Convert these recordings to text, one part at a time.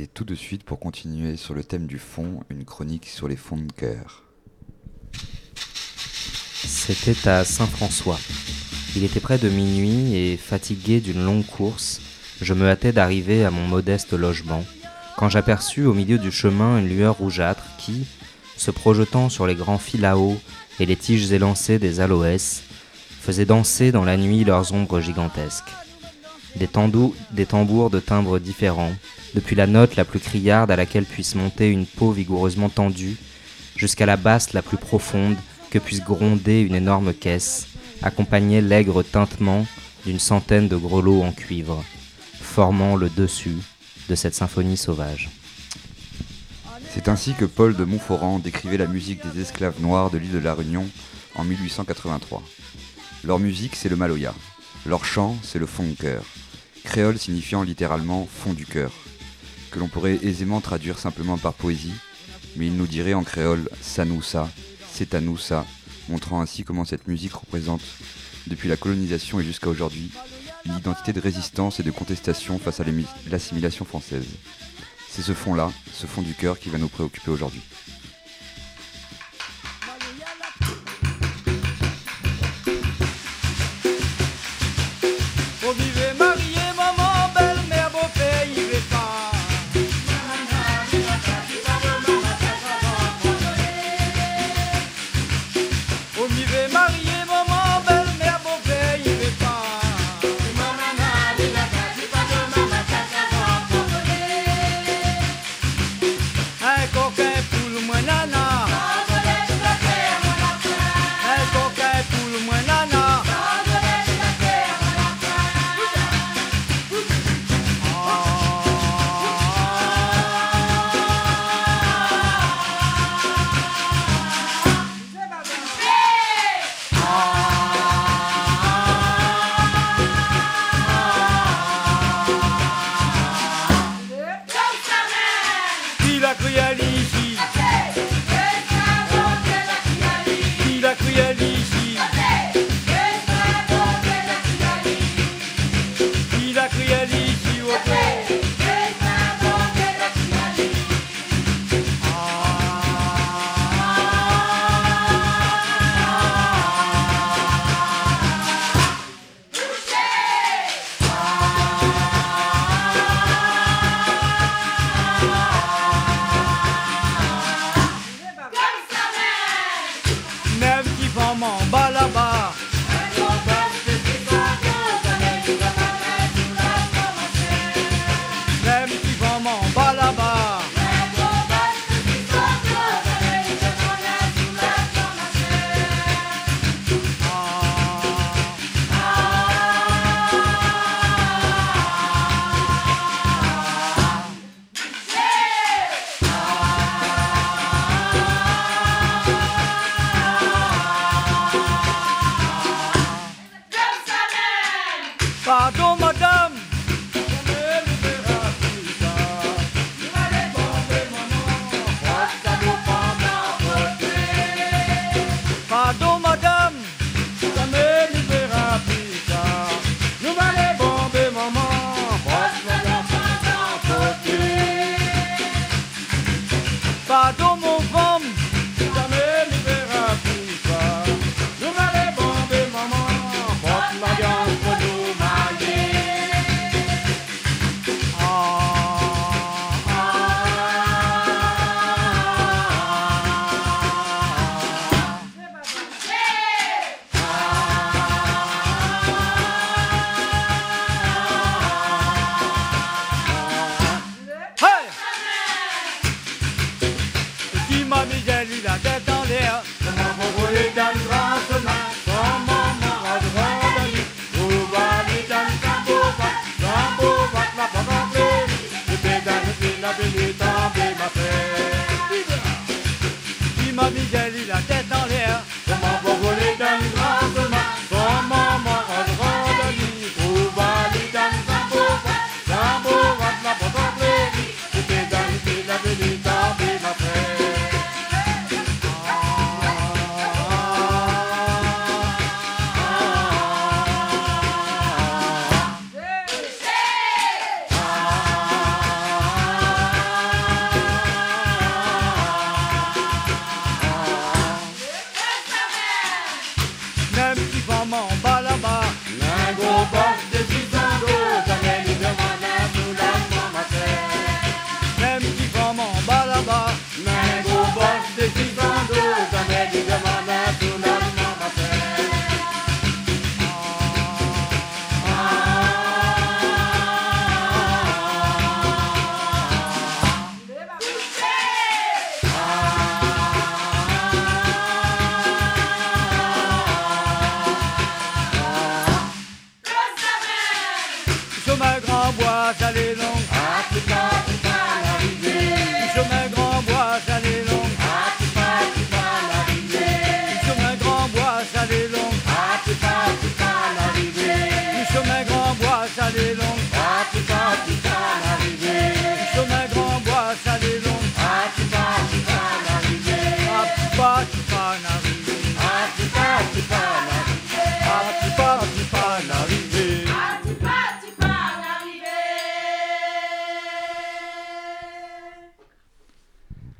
Et tout de suite, pour continuer sur le thème du fond, une chronique sur les fonds de cœur. C'était à Saint-François. Il était près de minuit et, fatigué d'une longue course, je me hâtais d'arriver à mon modeste logement, quand j'aperçus au milieu du chemin une lueur rougeâtre qui, se projetant sur les grands fils là-haut et les tiges élancées des aloès, faisait danser dans la nuit leurs ombres gigantesques. Des, des tambours de timbres différents, depuis la note la plus criarde à laquelle puisse monter une peau vigoureusement tendue, jusqu'à la basse la plus profonde que puisse gronder une énorme caisse, accompagnaient l'aigre tintement d'une centaine de grelots en cuivre, formant le dessus de cette symphonie sauvage. C'est ainsi que Paul de Montforan décrivait la musique des esclaves noirs de l'île de la Réunion en 1883. Leur musique, c'est le maloya. Leur chant, c'est le fond de cœur. Créole signifiant littéralement fond du cœur, que l'on pourrait aisément traduire simplement par poésie, mais il nous dirait en créole ça nous ça, c'est à nous ça, montrant ainsi comment cette musique représente, depuis la colonisation et jusqu'à aujourd'hui, une identité de résistance et de contestation face à l'assimilation française. C'est ce fond-là, ce fond du cœur qui va nous préoccuper aujourd'hui.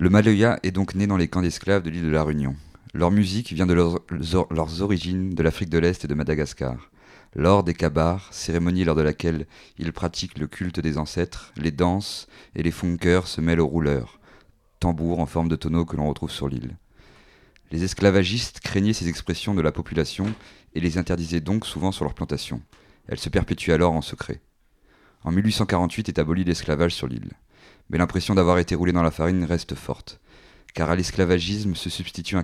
Le Maloya est donc né dans les camps d'esclaves de l'île de la Réunion. Leur musique vient de leurs, origines de l'Afrique de l'Est et de Madagascar. Lors des kabars, cérémonie lors de laquelle ils pratiquent le culte des ancêtres, les danses et les funkers se mêlent aux rouleurs, tambours en forme de tonneau que l'on retrouve sur l'île. Les esclavagistes craignaient ces expressions de la population et les interdisaient donc souvent sur leurs plantations. Elles se perpétuent alors en secret. En 1848 est aboli l'esclavage sur l'île. Mais l'impression d'avoir été roulé dans la farine reste forte. Car à l'esclavagisme se substitue un,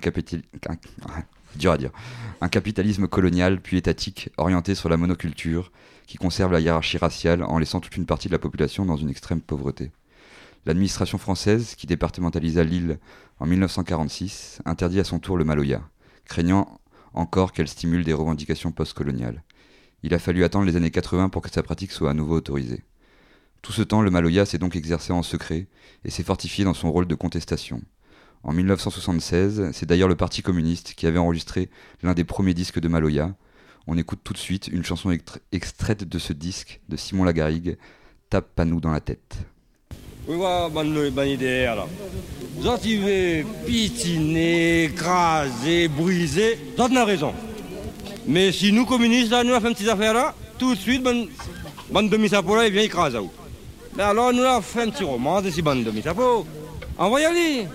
un capitalisme colonial puis étatique orienté sur la monoculture qui conserve la hiérarchie raciale en laissant toute une partie de la population dans une extrême pauvreté. L'administration française, qui départementalisa l'île en 1946, interdit à son tour le Maloya, craignant encore qu'elle stimule des revendications postcoloniales. Il a fallu attendre les années 80 pour que sa pratique soit à nouveau autorisée. Tout ce temps, le Maloya s'est donc exercé en secret et s'est fortifié dans son rôle de contestation. En 1976, c'est d'ailleurs le Parti communiste qui avait enregistré l'un des premiers disques de Maloya. On écoute tout de suite une chanson extraite de ce disque de Simon Lagarigue, Tape pas nous dans la tête. Oui, voilà, bonne, bonne idée alors. Pitiner, écraser, briser, vous avez raison. Mais si nous communistes, là, nous avons fait une petite affaire là, tout de suite, bonne demi-sapo là, il vient écraser. Mais alors, nous avons fait un petit roman de ces bonnes demi-sapo. Envoyez-les.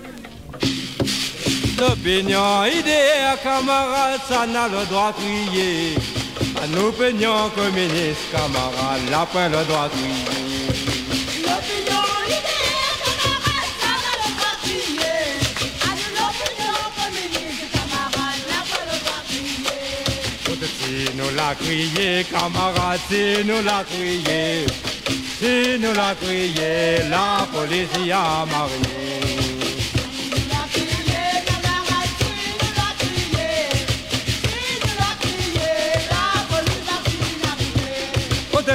L'opinion, idée, camarade, ça n'a le droit de crier. À nos opinions communistes, camarades, n'a pas le droit de crier. nous l'a crié, camarade, si nous l'a crié, si nous l'a crié, la police a marié.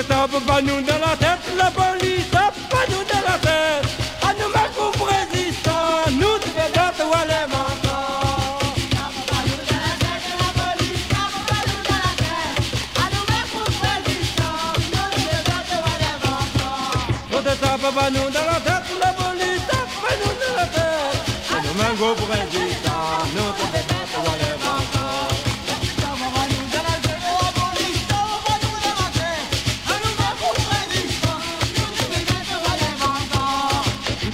Tape pas nous dans la tête, la police tape pas nous dans la tête. Pas nous dans la tête, la police tape nous dans la tête. Nous mettre pour résistants, nous devons battre les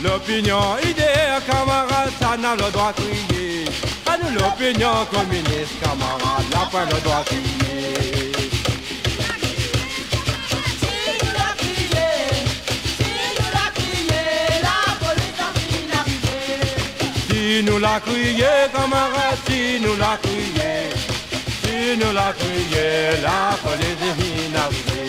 L'opinion idée, camarade, ça n'a le droit de crier. À nous l'opinion communiste, camarade, n'a pas le droit de crier. Si nous l'a crié, camarade, si nous l'a crié, si nous l'a crié, la police est inarrivée.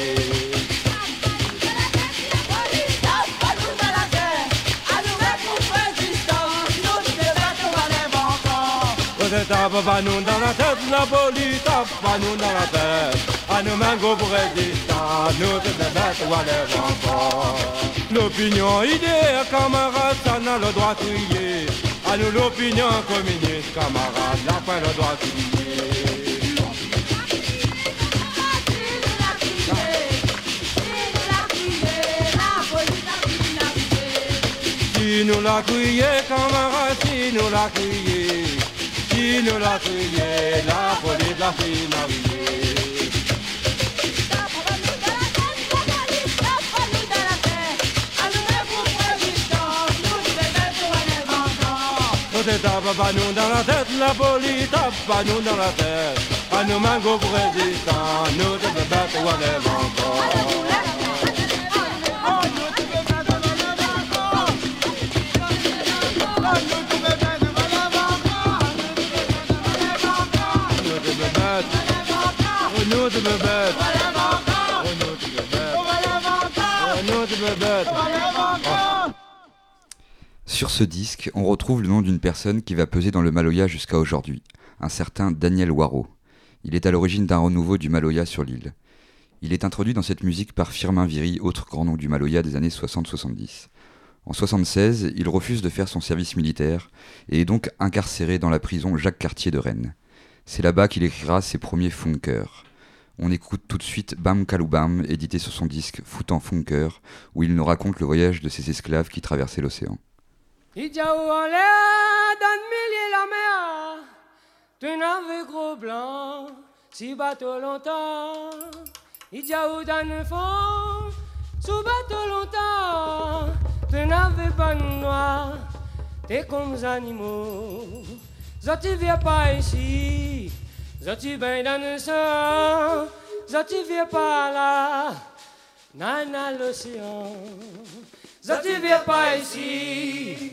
tape pas nous dans la tête, la police tape pas nous dans la tête. À nous go pour résistants, nous te bêtes ou à les encore. L'opinion idée, camarade, ça n'a le droit de crier. À nous l'opinion communiste, camarade, la fin le droit crier. Si nous l'a crié, camarade, si nous l'a crié. Si nous l'a crié, la police l'a finalisé. Pas nous dans la tête, la police tape nous dans la tête. À nous mango pour résistants, nous devons battre ou encore. Sur ce disque, on retrouve le nom d'une personne qui va peser dans le Maloya jusqu'à aujourd'hui, un certain Daniel Waro. Il est à l'origine d'un renouveau du Maloya sur l'île. Il est introduit dans cette musique par Firmin Viry, autre grand nom du Maloya des années 60-70. En 76, il refuse de faire son service militaire et est donc incarcéré dans la prison Jacques Cartier de Rennes. C'est là-bas qu'il écrira ses premiers funkers. On écoute tout de suite Bam Kaloubam, édité sur son disque Foutant Funker, où il nous raconte le voyage de ses esclaves qui traversaient l'océan. Idiaou en l'air, dans le milieu la mer, tu n'avais gros blanc, si bateau longtemps. Idiaou dans le fond, sous bateau longtemps, tu n'avais pas noir, t'es comme les animaux. Tu viens pas ici, tu viens dans le sang, tu viens pas là, nana l'océan. Tu viens pas ici,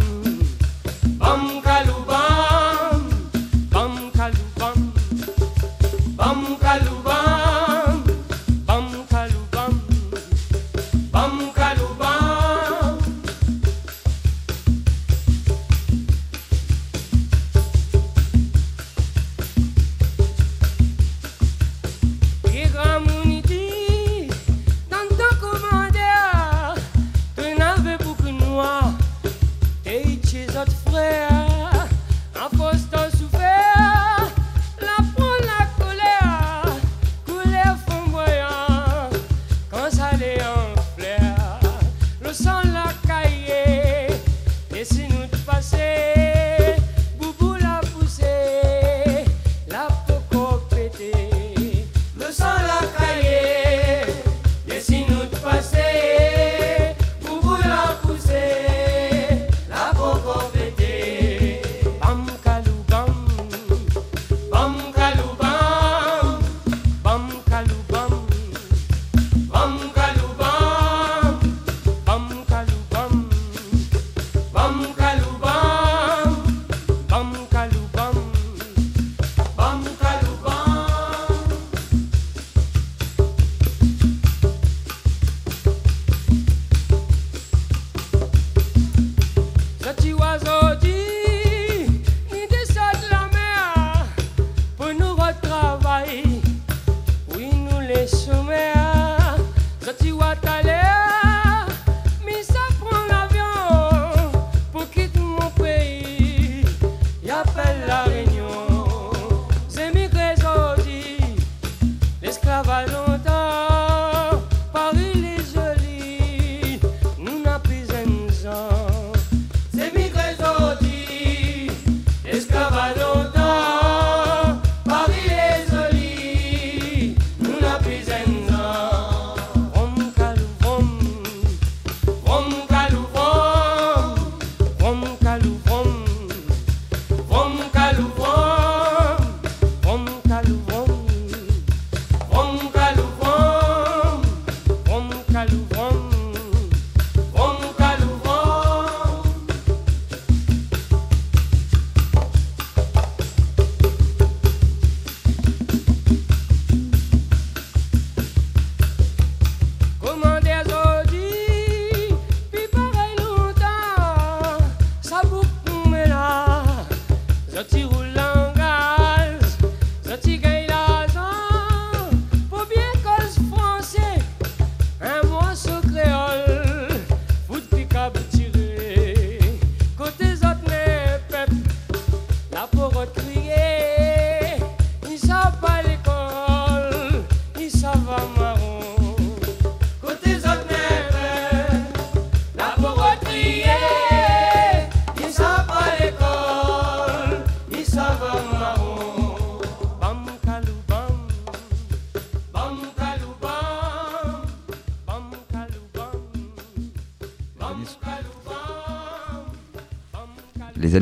ça t'y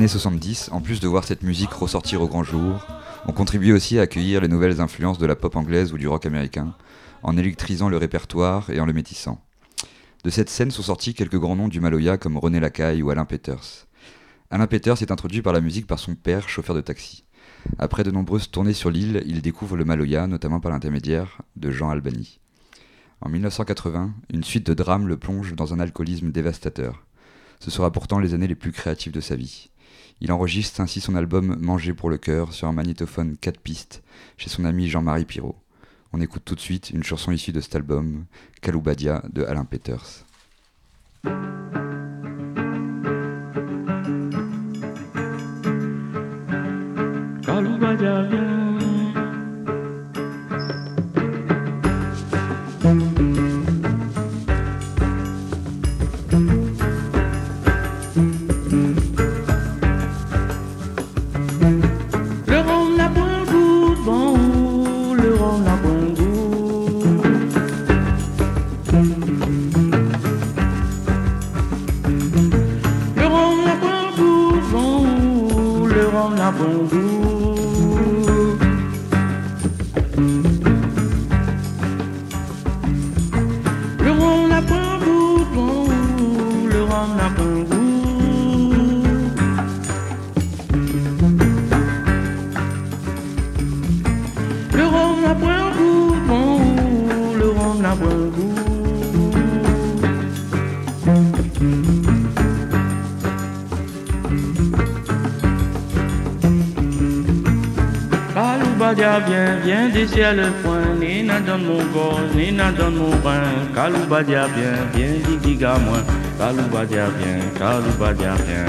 70, en plus de voir cette musique ressortir au grand jour, ont contribué aussi à accueillir les nouvelles influences de la pop anglaise ou du rock américain, en électrisant le répertoire et en le métissant. De cette scène sont sortis quelques grands noms du Maloya comme René Lacaille ou Alain Peters. Alain Peters est introduit par la musique par son père, chauffeur de taxi. Après de nombreuses tournées sur l'île, il découvre le Maloya, notamment par l'intermédiaire de Jean Albany. En 1980, une suite de drames le plonge dans un alcoolisme dévastateur. Ce sera pourtant les années les plus créatives de sa vie. Il enregistre ainsi son album Manger pour le cœur sur un magnétophone 4 pistes chez son ami Jean-Marie Pirot. On écoute tout de suite une chanson issue de cet album, Kaloubadia de Alain Peters. Ciel point, Nina donne mon gorge, Nina donne mon bain, Kalouba bien, bien, diga moi, Kalouba dia bien, Kalouba dia bien.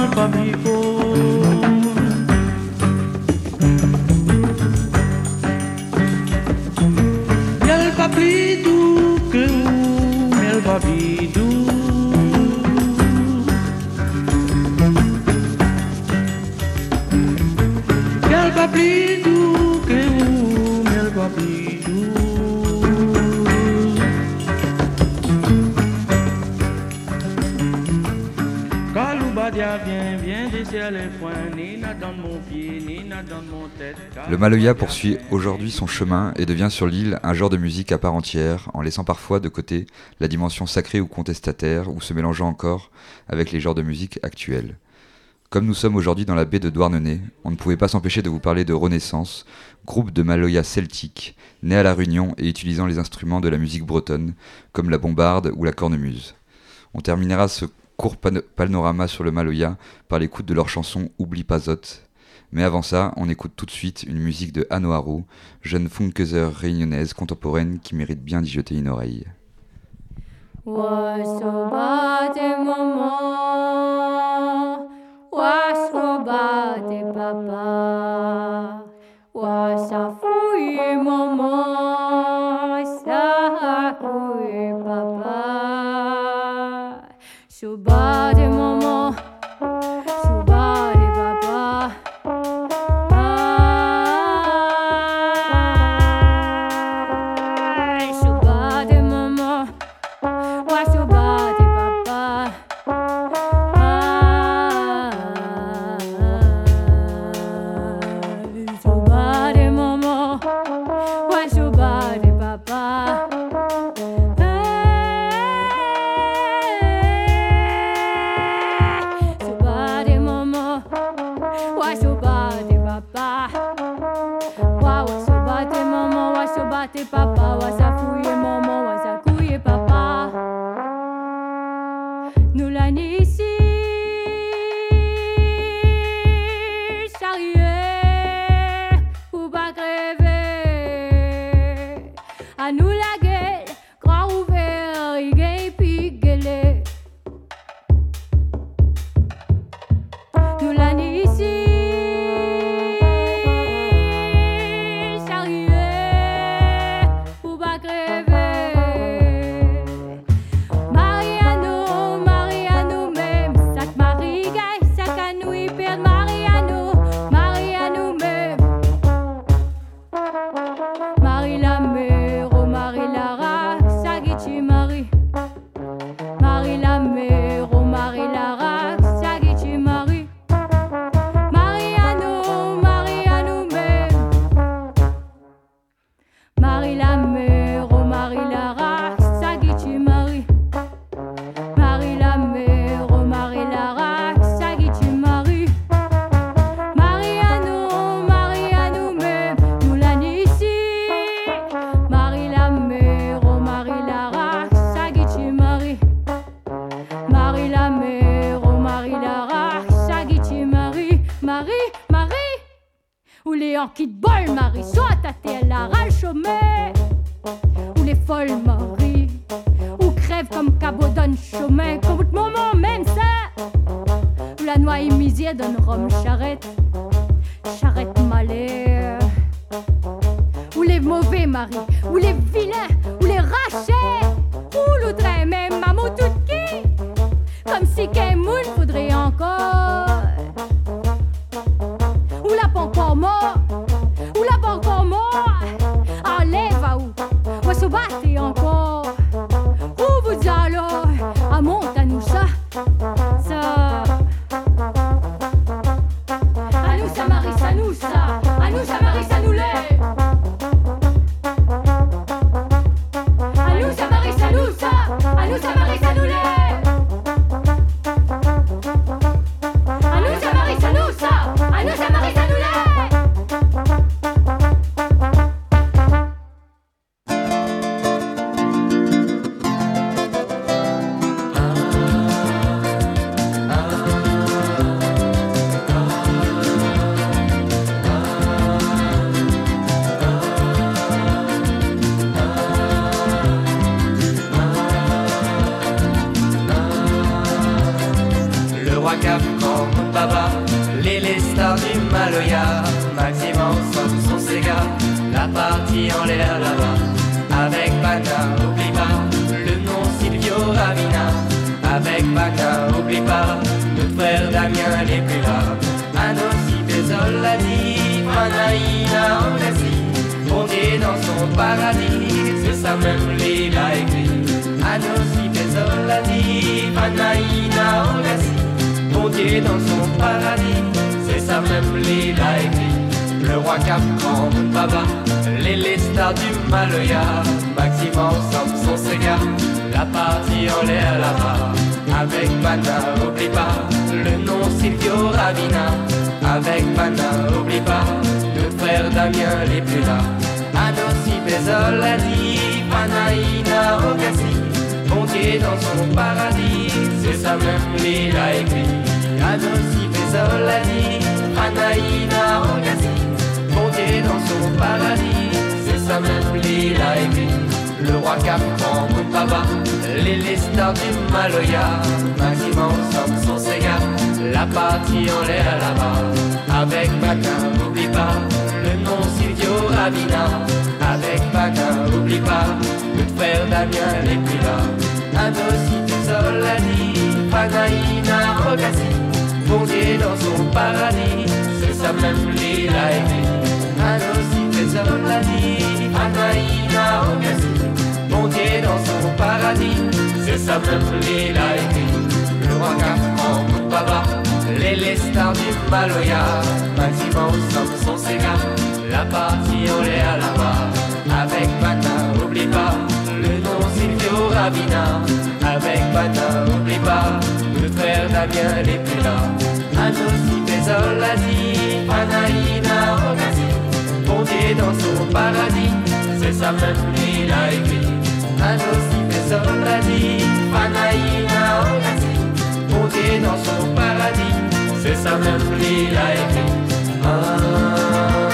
alma abrigou. Mi alba abrido, creu, Le Maloya poursuit aujourd'hui son chemin et devient sur l'île un genre de musique à part entière, en laissant parfois de côté la dimension sacrée ou contestataire, ou se mélangeant encore avec les genres de musique actuels. Comme nous sommes aujourd'hui dans la baie de Douarnenez, on ne pouvait pas s'empêcher de vous parler de Renaissance, groupe de Maloya celtique, né à La Réunion et utilisant les instruments de la musique bretonne, comme la bombarde ou la cornemuse. On terminera ce court panorama sur le Maloya par l'écoute de leur chanson Oublie pas Zot, mais avant ça, on écoute tout de suite une musique de Haru, jeune funkeuse réunionnaise contemporaine qui mérite bien d'y jeter une oreille. Papa, wasa Où les hanquis de bol Marie soit à tel arrache au Où les folles Marie, où crèvent comme cabot d'un chemin, comme tout moment même ça. Où la noix est misère d'un rhum charrette, charrette malais. Où les mauvais Marie, où les vilains, où les rachets, où l'outre même maman tout qui. Comme si qu'un moule faudrait encore. camioane prima A nosi desolati, Panaïna en Asie Fondée dans son paradis, c'est ça même les l'a écrit A nosi desolati, Panaïna en Asie Fondée dans son paradis, c'est ça même les l'a écrit Le roi Capran, Baba, les, les stars du Maloya. Maximan, son Sega, la partie en l'air là-bas. Avec Bana, oublie pas le nom Silvio Ravina. Avec Pana, oublie pas, notre frère Damien n'est plus là. Anossi Pesolati, Panaïna Rocassi, bon Dieu dans son paradis, c'est ça même les l'a écrit. Anossi Pesolati, Panaïna Rocassi, bon Dieu dans son paradis, c'est ça même les l'a écrit le roi Cap en les, les stars du Maloya, Maximum Samson la partie en l'air là-bas. Avec Paquin, n'oublie pas le nom Silvio Avina. Avec Paquin, n'oublie pas le frère Damien n'est plus là. la Solani, Panaïna Rocassi, fondé dans son paradis, c'est ça même l'île a aimé. la Solani, Panaïna Rocassi, fondé dans son paradis, c'est ça même l'île. Le roi en baba les lestars du Maloya, bâtiment où son Sega, la partie on est à la barre, avec Pata, oublie pas, le nom Silvio Ravina, avec Pata, oublie pas, le frère Damien les plus là, Anos Ipesolasi, Panaïna Rogasi, Bondier dans son paradis, c'est ça même qu'il a écrit, Anos Ipesolasi, Panaïna Rogasi, Bondier dans son paradis, C'est sa même like it. Ah.